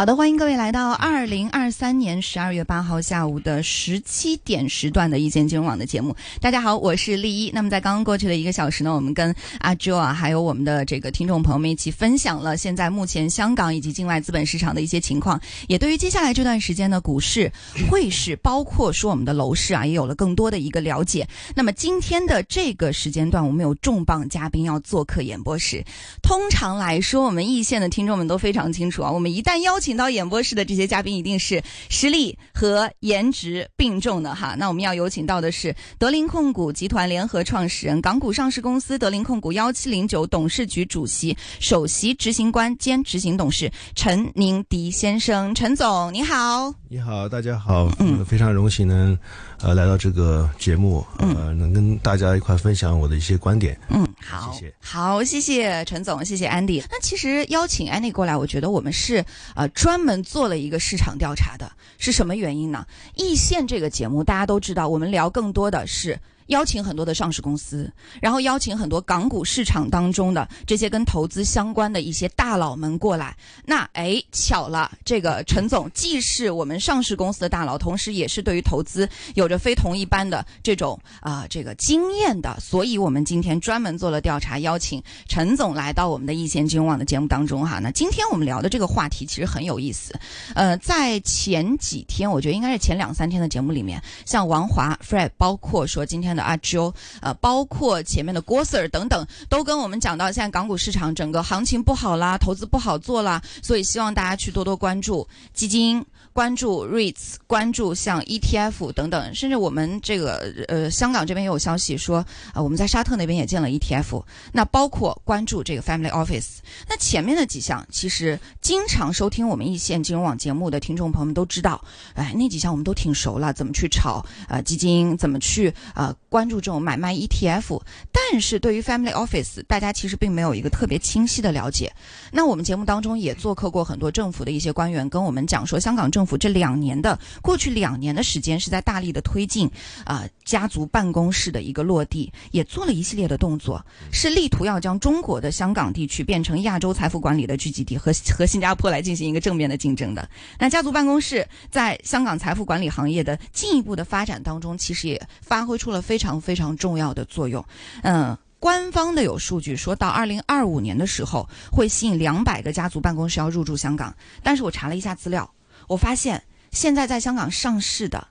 好的，欢迎各位来到二零二三年十二月八号下午的十七点时段的一见金融网的节目。大家好，我是丽一。那么在刚刚过去的一个小时呢，我们跟阿 Jo 啊，还有我们的这个听众朋友们一起分享了现在目前香港以及境外资本市场的一些情况，也对于接下来这段时间的股市、汇市，包括说我们的楼市啊，也有了更多的一个了解。那么今天的这个时间段，我们有重磅嘉宾要做客演播室。通常来说，我们一线的听众们都非常清楚啊，我们一旦邀请到演播室的这些嘉宾，一定是实力和颜值并重的哈。那我们要有请到的是德林控股集团联合创始人、港股上市公司德林控股幺七零九董事局主席、首席执行官兼执行董事陈宁迪先生。陈总，你好。你好，大家好，嗯，非常荣幸能呃来到这个节目，呃，能跟大家一块分享我的一些观点。嗯，好，谢谢好，谢谢陈总，谢谢安迪。那其实邀请安迪过来，我觉得我们是呃专门做了一个市场调查的，是什么原因呢？易线这个节目大家都知道，我们聊更多的是。邀请很多的上市公司，然后邀请很多港股市场当中的这些跟投资相关的一些大佬们过来。那哎，巧了，这个陈总既是我们上市公司的大佬，同时也是对于投资有着非同一般的这种啊、这个经验的。所以我们今天专门做了调查，邀请陈总来到我们的易线金融网的节目当中哈。那今天我们聊的这个话题其实很有意思。呃，在前几天，我觉得应该是前两三天的节目里面，像王华、Fred，包括说今天的阿 Jo，呃，包括前面的郭 Sir 等等，都跟我们讲到现在港股市场整个行情不好啦，投资不好做啦，所以希望大家去多多关注基金。关注 REITs，关注像 ETF 等等，甚至我们这个呃香港这边也有消息说，啊、呃、我们在沙特那边也建了 ETF。那包括关注这个 Family Office。那前面的几项，其实经常收听我们一线金融网节目的听众朋友们都知道，哎，那几项我们都挺熟了，怎么去炒呃基金，怎么去呃关注这种买卖 ETF。但是对于 Family Office，大家其实并没有一个特别清晰的了解。那我们节目当中也做客过很多政府的一些官员，跟我们讲说，香港政府这两年的过去两年的时间是在大力的推进啊、家族办公室的一个落地，也做了一系列的动作，是力图要将中国的香港地区变成亚洲财富管理的聚集地，和和新加坡来进行一个正面的竞争的。那家族办公室在香港财富管理行业的进一步的发展当中，其实也发挥出了非常非常重要的作用。嗯。官方的有数据说到二零二五年的时候，会吸引两百个家族办公室要入驻香港。但是我查了一下资料，我发现现在在香港上市的，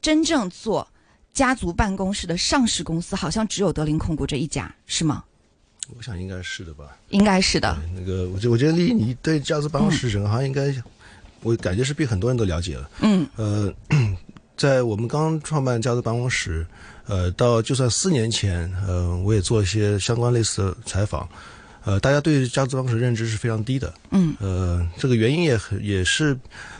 真正做家族办公室的上市公司，好像只有德林控股这一家，是吗？我想应该是的吧。应该是的。那个，我觉我觉得丽，你对家族办公室整个行业应该，我感觉是比很多人都了解了。嗯。呃，在我们刚创办家族办公室。呃，到就算四年前，呃，我也做一些相关类似的采访，呃，大家对家族办公室认知是非常低的，嗯，呃，这个原因也很也是，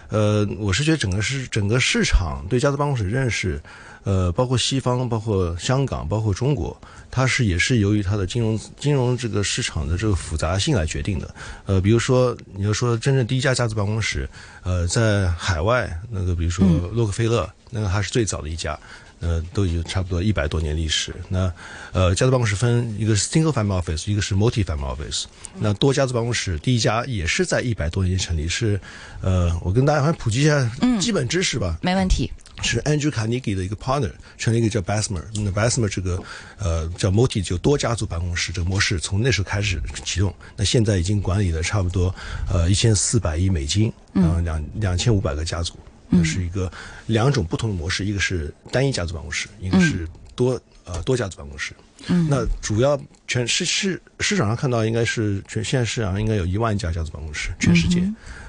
呃，我是觉得整个市整个市场对家族办公室认识，呃，包括西方、包括香港、包括中国，它是也是由于它的金融金融这个市场的这个复杂性来决定的，呃，比如说你要说真正第一家家族办公室，呃，在海外那个比如说洛克菲勒，那个还是最早的一家。呃，都已经差不多一百多年历史。那呃，家族办公室分一个是 single family office，一个是 multi family office。那多家族办公室第一家也是在一百多年成立，是呃，我跟大家普及一下基本知识吧。没问题。是 Andrew Carnegie 的一个 partner 成立一个叫 Bessemer，那 Bessemer 这个呃叫 multi 就多家族办公室这个模式从那时候开始启动。那现在已经管理了差不多呃一千四百亿美金，嗯，两两千五百个家族。那是一个两种不同的模式，一个是单一家族办公室，一个是多、呃多家族办公室。嗯，那主要全市市市场上看到应该是全现在市场上应该有一万家家族办公室，全世界，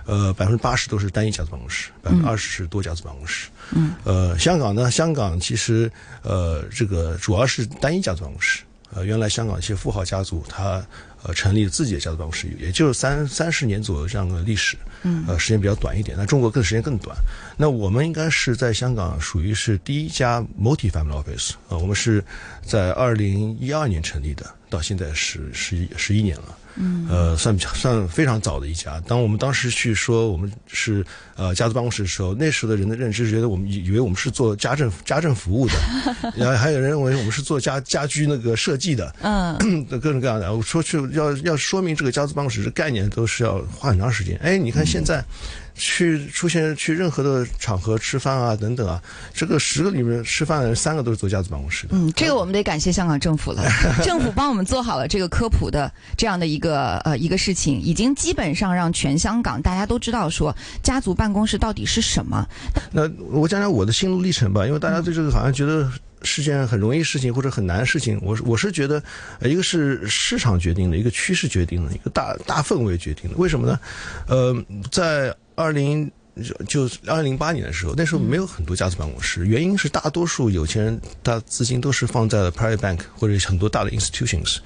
呃百分之八十都是单一家族办公室，百分之二十是多家族办公室。嗯，呃香港呢，香港其实呃这个主要是单一家族办公室。呃，原来香港一些富豪家族，他呃成立自己的家族办公室，也就是三三十年左右这样的历史，嗯，呃，时间比较短一点。那中国更时间更短。那我们应该是在香港属于是第一家 multi family office，呃，我们是在二零一二年成立的，到现在是十一十一年了。嗯，呃，算算非常早的一家。当我们当时去说我们是呃家族办公室的时候，那时候的人的认知觉得我们以为我们是做家政家政服务的，然后还有人认为我们是做家家居那个设计的，嗯，各种各样的。我说去要要说明这个家族办公室的概念都是要花很长时间。哎，你看现在。去出现去任何的场合吃饭啊等等啊，这个十个里面吃饭的人三个都是做家族办公室的。嗯，这个我们得感谢香港政府了，政府帮我们做好了这个科普的这样的一个呃一个事情，已经基本上让全香港大家都知道说家族办公室到底是什么。那我讲讲我的心路历程吧，因为大家对这个好像觉得。是件很容易事情或者很难的事情，我我是觉得，呃，一个是市场决定的，一个趋势决定的，一个大大氛围决定的。为什么呢？呃，在二零就二零零八年的时候，那时候没有很多家族办公室，原因是大多数有钱人他资金都是放在了 private bank 或者很多大的 institutions，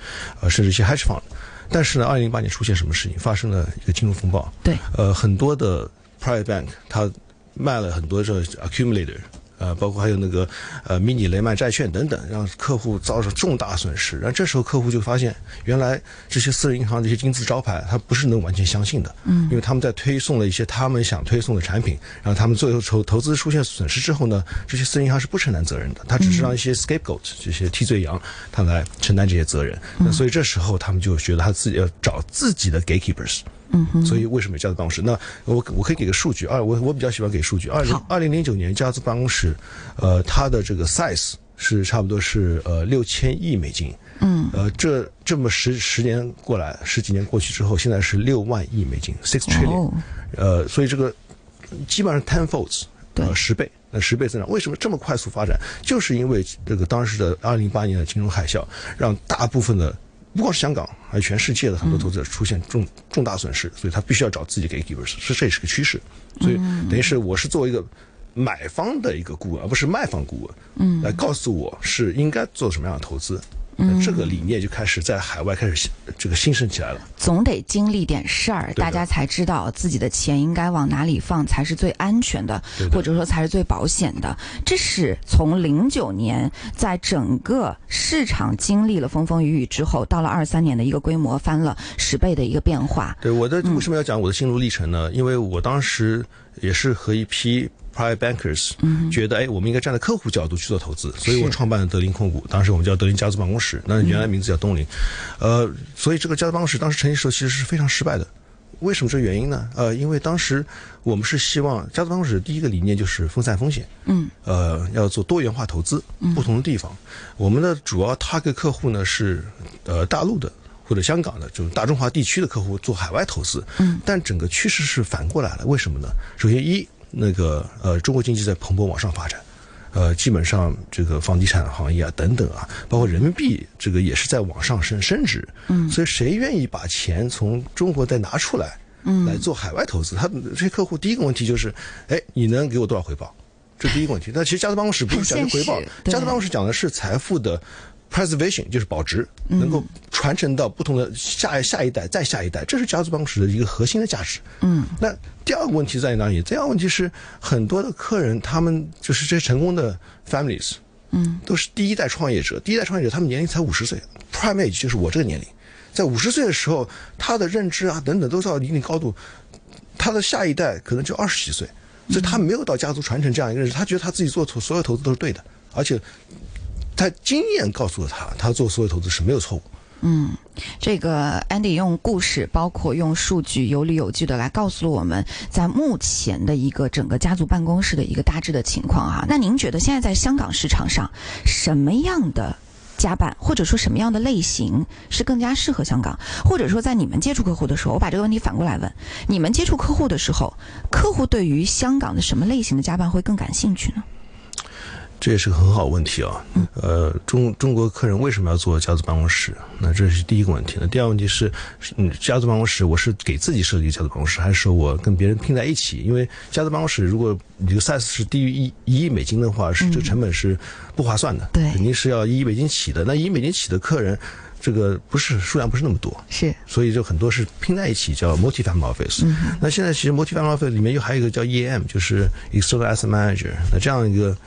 呃，甚至一些 hedge fund。但是呢，二零零八年出现什么事情？发生了一个金融风暴。对。呃，很多的 private bank 它卖了很多这 accumulator。呃，包括还有那个呃迷你雷曼债券等等，让客户造成重大损失。然后这时候客户就发现，原来这些私人银行这些金字招牌，他不是能完全相信的。嗯，因为他们在推送了一些他们想推送的产品，然后他们最后投投资出现损失之后呢，这些私人银行是不承担责任的，他只是让一些 scapegoat 这些替罪羊他来承担这些责任。那所以这时候他们就觉得他自己要找自己的 gatekeepers。嗯哼，所以为什么家族办公室？那我我可以给个数据二，我我比较喜欢给数据。二零二零零九年家族办公室，呃，它的这个 size 是差不多是呃六千亿美金。嗯，呃，这这么十十年过来，十几年过去之后，现在是六万亿美金，six trillion。呃，所以这个基本上 ten folds，呃，十倍，那十倍增长，为什么这么快速发展？就是因为这个当时的二零零八年的金融海啸，让大部分的。不光是香港，还有全世界的很多投资者出现重重大损失，所以他必须要找自己给 givers，是这也是个趋势。所以等于是我是作为一个买方的一个顾问，而不是卖方顾问，嗯，来告诉我是应该做什么样的投资。这个理念就开始在海外开始这个兴盛起来了。总得经历点事儿，大家才知道自己的钱应该往哪里放才是最安全的，或者说才是最保险的。这是从零九年在整个市场经历了风风雨雨之后，到了二三年的一个规模翻了十倍的一个变化。对我的为什么要讲我的心路历程呢？因为我当时也是和一批。Private bankers 觉得哎，我们应该站在客户角度去做投资，所以我创办了德林控股。当时我们叫德林家族办公室，那原来名字叫东林。呃，所以这个家族办公室当时成立的时候其实是非常失败的。为什么这原因呢？呃，因为当时我们是希望家族办公室第一个理念就是分散风险，嗯，呃，要做多元化投资，不同的地方。我们的主要 target 客户呢是呃大陆的或者香港的，就是大中华地区的客户做海外投资。嗯，但整个趋势是反过来了，为什么呢？首先一。那个呃，中国经济在蓬勃往上发展，呃，基本上这个房地产行业啊等等啊，包括人民币这个也是在往上升升值，嗯，所以谁愿意把钱从中国再拿出来，嗯，来做海外投资？他这些客户第一个问题就是，哎，你能给我多少回报？这第一个问题。那其实家族办公室不是讲回报，家族办公室讲的是财富的。Preservation 就是保值，能够传承到不同的下下一代、再下一代，这是家族办公室的一个核心的价值。嗯，那第二个问题在哪里？第二个问题是很多的客人，他们就是这些成功的 families，嗯，都是第一代创业者。第一代创业者，他们年龄才五十岁，prime age 就是我这个年龄，在五十岁的时候，他的认知啊等等都到一定高度，他的下一代可能就二十几岁，所以他没有到家族传承这样一个认识，他觉得他自己做所有投资都是对的，而且。他经验告诉了他，他做所有投资是没有错误。嗯，这个 Andy 用故事，包括用数据，有理有据的来告诉了我们，在目前的一个整个家族办公室的一个大致的情况哈。那您觉得现在在香港市场上，什么样的家办，或者说什么样的类型是更加适合香港？或者说在你们接触客户的时候，我把这个问题反过来问：你们接触客户的时候，客户对于香港的什么类型的家办会更感兴趣呢？这也是个很好问题啊，呃，中中国客人为什么要做家族办公室？那这是第一个问题。那第二个问题是，嗯，家族办公室我是给自己设计家族办公室，还是说我跟别人拼在一起？因为家族办公室如果你的 size 是低于一一亿美金的话，是这成本是不划算的，对，肯定是要一亿美金起的。那一亿美金起的客人。这个不是数量不是那么多，是，所以就很多是拼在一起叫 multi-family office。那现在其实 multi-family office 里面又还有一个叫 EM，就是 external asset manager。那这样一个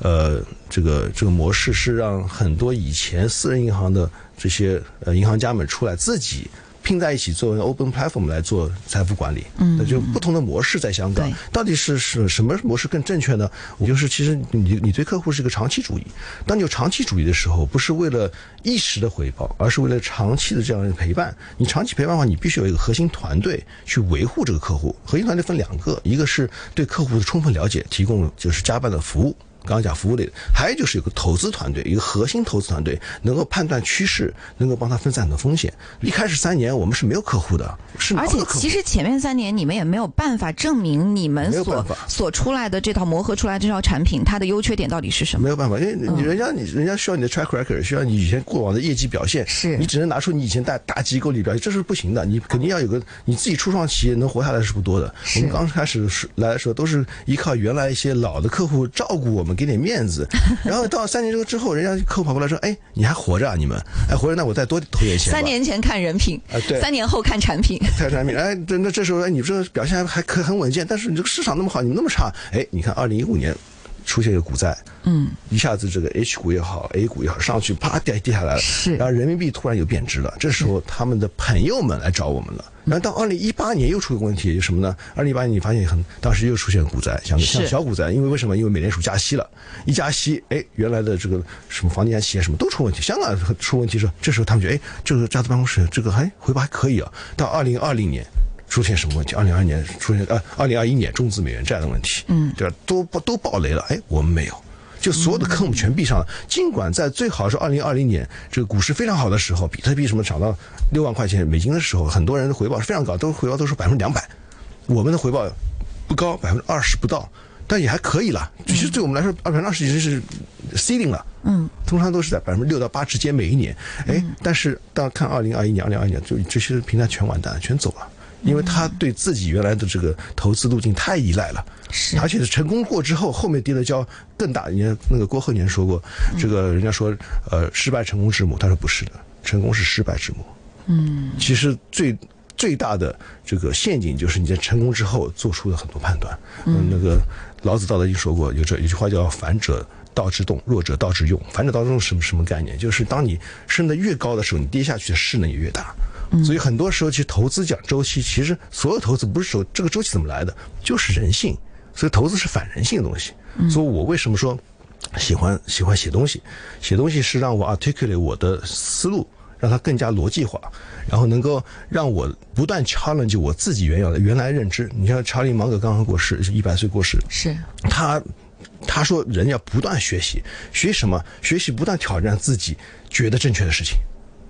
呃这个这个模式是让很多以前私人银行的这些呃银行家们出来自己拼在一起作为 open platform 来做财富管理，嗯，那就不同的模式在香港对，到底是是什么模式更正确呢？我就是其实你你对客户是一个长期主义，当你有长期主义的时候，不是为了一时的回报，而是为了长期的这样的陪伴。你长期陪伴的话，你必须有一个核心团队去维护这个客户。核心团队分两个，一个是对客户的充分了解，提供就是加班的服务。刚刚讲服务类的，还有就是有个投资团队，一个核心投资团队，能够判断趋势，能够帮他分散很多风险。一开始三年我们是没有客户的，是而且其实前面三年你们也没有办法证明你们所所出来的这套磨合出来这套产品它的优缺点到底是什么？没有办法，因为你人家你人家需要你的 track record，需要你以前过往的业绩表现，是你只能拿出你以前大大机构里表现，这是不行的。你肯定要有个你自己初创企业能活下来是不多的。我们刚开始来的时候都是依靠原来一些老的客户照顾我们，给点面子。然后到三年之后，人家客户跑过来说：“哎，你还活着啊？你们哎活着，那我再多投点钱。”三年前看人品，啊对，三年后看产品，看产品。哎，那这时候哎，你这个表现还还可很稳健，但是你这个市场那么好，你们那么差，哎，你看二零一五年出现一个股灾，嗯，一下子这个 H 股也好，A 股也好，上去啪跌跌下来了，是，然后人民币突然有贬值了，这时候他们的朋友们来找我们了。然后到二零一八年又出个问题，就什么呢？二零一八年你发现很，当时又出现股灾，像像小股灾，因为为什么？因为美联储加息了，一加息，哎，原来的这个什么房地产企业什么都出问题，香港出问题时候，这时候他们觉得，哎，这个家族办公室这个还回报还可以啊。到二零二零年出现什么问题？二零二年出现呃，二零二一年中资美元债的问题，嗯，对吧？都都爆雷了，哎，我们没有。就所有的科目全闭上了。尽管在最好是二零二零年这个股市非常好的时候，比特币什么涨到六万块钱美金的时候，很多人的回报是非常高，都回报都是百分之两百。我们的回报不高，百分之二十不到，但也还可以了。其实对我们来说，百分之二十已经是 ceiling 了。嗯，通常都是在百分之六到八之间每一年。哎，但是大家看二零二一年、二零二二年，就这些平台全完蛋，全走了。因为他对自己原来的这个投资路径太依赖了，是，而且是成功过之后，后面跌的跤更大。人家那个郭鹤年说过，这个人家说，呃，失败成功之母，他说不是的，成功是失败之母。嗯，其实最最大的这个陷阱就是你在成功之后做出的很多判断。嗯，那个老子《道德经》说过，有这有句话叫“反者道之动，弱者道之用”。反者道之用什么什么概念？就是当你升得越高的时候，你跌下去的势能也越大。所以很多时候，其实投资讲周期，其实所有投资不是说这个周期怎么来的，就是人性。所以投资是反人性的东西。所以我为什么说喜欢喜欢写东西？写东西是让我 articulate 我的思路，让它更加逻辑化，然后能够让我不断 challenge 我自己原有的原来认知。你像查理芒格刚刚过世，一百岁过世，是他他说人要不断学习，学什么？学习不断挑战自己觉得正确的事情。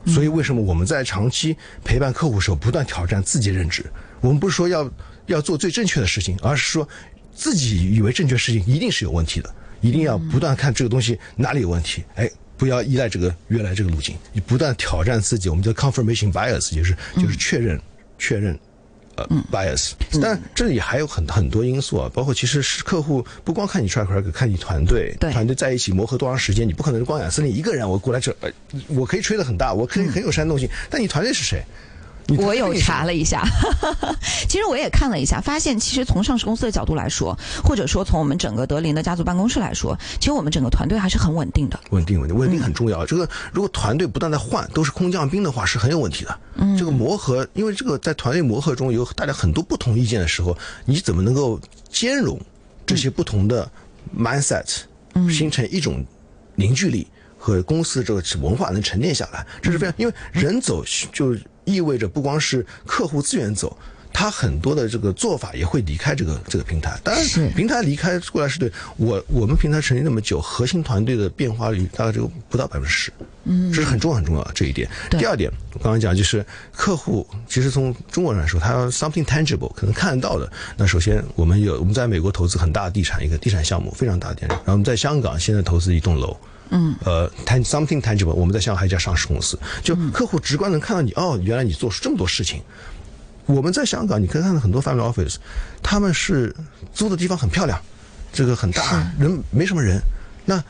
所以，为什么我们在长期陪伴客户的时候，不断挑战自己认知？我们不是说要要做最正确的事情，而是说自己以为正确事情一定是有问题的，一定要不断看这个东西哪里有问题。哎，不要依赖这个原来这个路径，你不断挑战自己。我们叫 confirmation bias，就是就是确认确认。呃，bias，但这里还有很很多因素啊，包括其实是客户不光看你 track record，看你团队，团队在一起磨合多长时间，你不可能光养森林一个人，我过来这，我可以吹得很大，我可以很有煽动性，但你团队是谁？我有查了一下，其实我也看了一下，发现其实从上市公司的角度来说，或者说从我们整个德林的家族办公室来说，其实我们整个团队还是很稳定的。稳定，稳定，稳定很重要。这个如果团队不断在换，都是空降兵的话，是很有问题的。嗯，这个磨合，因为这个在团队磨合中有大家很多不同意见的时候，你怎么能够兼容这些不同的 mindset，形成一种凝聚力和公司这个文化能沉淀下来？这是非常，因为人走就。意味着不光是客户资源走，他很多的这个做法也会离开这个这个平台。当然，平台离开过来是对我我们平台成立那么久，核心团队的变化率大概就不到百分之十。嗯，这是很重要很重要这一点。第二点，我刚刚讲就是客户，其实从中国人来说，他要 something tangible，可能看得到的。那首先，我们有我们在美国投资很大的地产，一个地产项目非常大的地产，然后我们在香港现在投资一栋楼。嗯，呃，tan something tangible，我们在香港还有一家上市公司，就客户直观能看到你，哦，原来你做出这么多事情。我们在香港，你可以看到很多 family office，他们是租的地方很漂亮，这个很大，人没什么人，那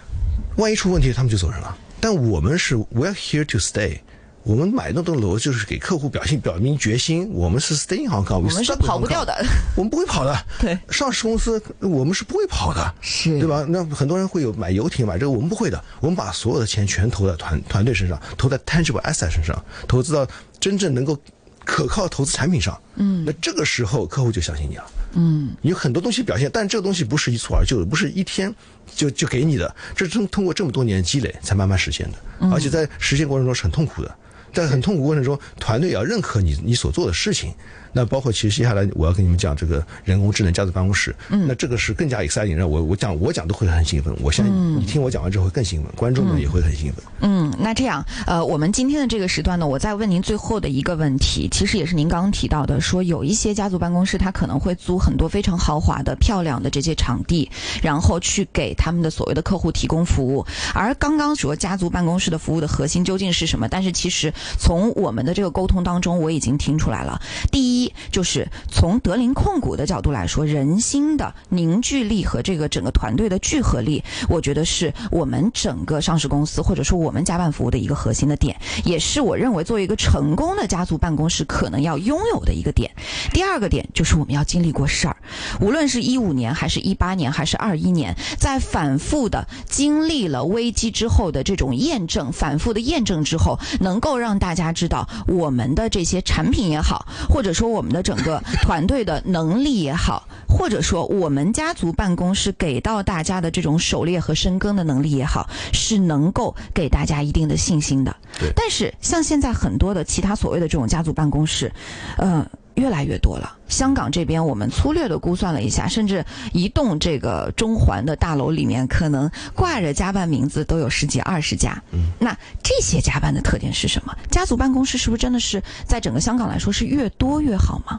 万一出问题，他们就走人了。但我们是 we're here to stay。我们买那栋楼就是给客户表现表明决心，我们是 staying Hong Kong，我们是跑不掉的，我们不会跑的。对，上市公司我们是不会跑的，是。对吧？那很多人会有买游艇买这个，我们不会的。我们把所有的钱全投在团团队身上，投在 tangible asset 身上，投资到真正能够可靠的投资产品上，嗯，那这个时候客户就相信你了，嗯，有很多东西表现，但这个东西不是一蹴而就的，不是一天就就给你的，这是通通过这么多年的积累才慢慢实现的，而且在实现过程中是很痛苦的，在很痛苦过程中，团队也要认可你你所做的事情。那包括其实接下来我要跟你们讲这个人工智能家族办公室，嗯，那这个是更加 exciting，让我我讲我讲都会很兴奋，我相信你听我讲完之后会更兴奋，观众们也会很兴奋。嗯，那这样，呃，我们今天的这个时段呢，我再问您最后的一个问题，其实也是您刚刚提到的，说有一些家族办公室，它可能会租很多非常豪华的、漂亮的这些场地，然后去给他们的所谓的客户提供服务。而刚刚说家族办公室的服务的核心究竟是什么？但是其实从我们的这个沟通当中，我已经听出来了。第一就是。从德林控股的角度来说，人心的凝聚力和这个整个团队的聚合力，我觉得是我们整个上市公司或者说我们家办服务的一个核心的点，也是我认为作为一个成功的家族办公室可能要拥有的一个点。第二个点就是我们要经历过事儿，无论是一五年还是一八年还是二一年，在反复的经历了危机之后的这种验证，反复的验证之后，能够让大家知道我们的这些产品也好，或者说我们的整个。团队的能力也好，或者说我们家族办公室给到大家的这种狩猎和深耕的能力也好，是能够给大家一定的信心的。但是像现在很多的其他所谓的这种家族办公室，嗯，越来越多了。香港这边我们粗略的估算了一下，甚至一栋这个中环的大楼里面，可能挂着家办名字都有十几二十家。嗯，那这些家办的特点是什么？家族办公室是不是真的是在整个香港来说是越多越好吗？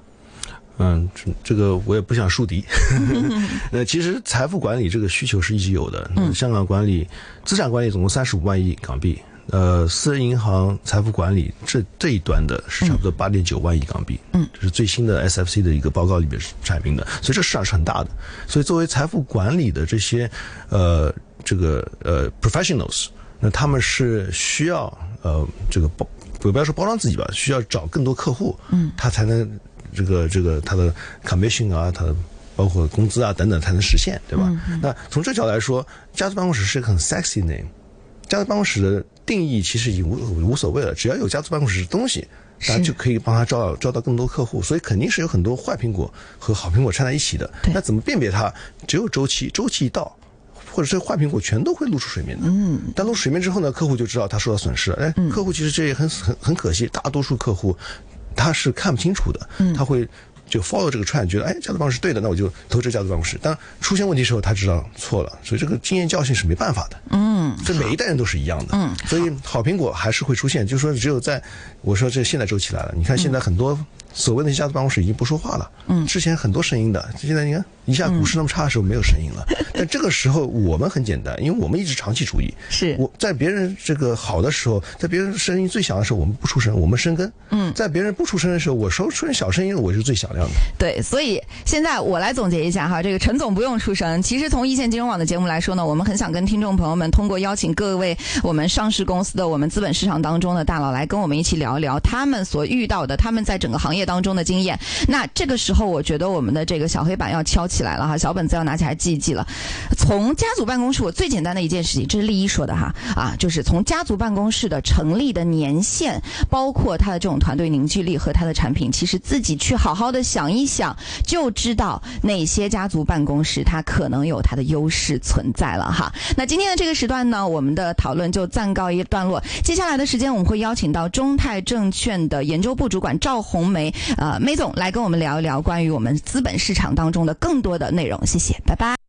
嗯，这这个我也不想树敌。那其实财富管理这个需求是一直有的。嗯，香港管理资产管理总共三十五万亿港币，呃，私人银行财富管理这这一端的是差不多八点九万亿港币。嗯，这是最新的 SFC 的一个报告里面阐明的，所以这市场是很大的。所以作为财富管理的这些呃这个呃 professionals，那他们是需要呃这个包不不要说包装自己吧，需要找更多客户，嗯，他才能。这个这个他的 commission 啊，他的包括工资啊等等才能实现，对吧？那从这角度来说，家族办公室是一个很 sexy name。家族办公室的定义其实已经无无所谓了，只要有家族办公室的东西，大家就可以帮他招到招到更多客户。所以肯定是有很多坏苹果和好苹果掺在一起的。那怎么辨别它？只有周期，周期一到，或者是坏苹果全都会露出水面的。嗯。但露出水面之后呢，客户就知道他受到损失了。哎，客户其实这也很很很可惜，大多数客户。他是看不清楚的，他会就 follow 这个 trend，觉得哎，家族办公室对的，那我就投这家族办公室。当出现问题时候，他知道错了，所以这个经验教训是没办法的。嗯，这每一代人都是一样的。嗯，所以好苹果还是会出现，就是说只有在我说这现在周期来了，你看现在很多所谓的家族办公室已经不说话了。嗯，之前很多声音的，现在你看。一下股市那么差的时候没有声音了，但这个时候我们很简单，因为我们一直长期主义。是我在别人这个好的时候，在别人声音最响的时候，我们不出声，我们生根。嗯，在别人不出声的时候，我说出点小声音，我是最响亮的。对，所以现在我来总结一下哈，这个陈总不用出声。其实从一线金融网的节目来说呢，我们很想跟听众朋友们通过邀请各位我们上市公司的、我们资本市场当中的大佬来跟我们一起聊一聊他们所遇到的、他们在整个行当中的经验。那这个时候，我觉得我们的这个小黑板要敲起来了哈，小本子。要拿起来记一记了。从家族办公室，我最简单的一件事情，这是丽一说的哈啊，就是从家族办公室的成立的年限，包括它的这种团队凝聚力和它的产品，其实自己去好好的想一想，就知道哪些家族办公室它可能有它的优势存在了哈。那今天的这个时段呢，我们的讨论就暂告一段落。接下来的时间，我们会邀请到中泰证券的研究部主管赵红梅呃梅总来跟我们聊一聊关于我们资本市场当中的更多的内容。谢谢。拜拜。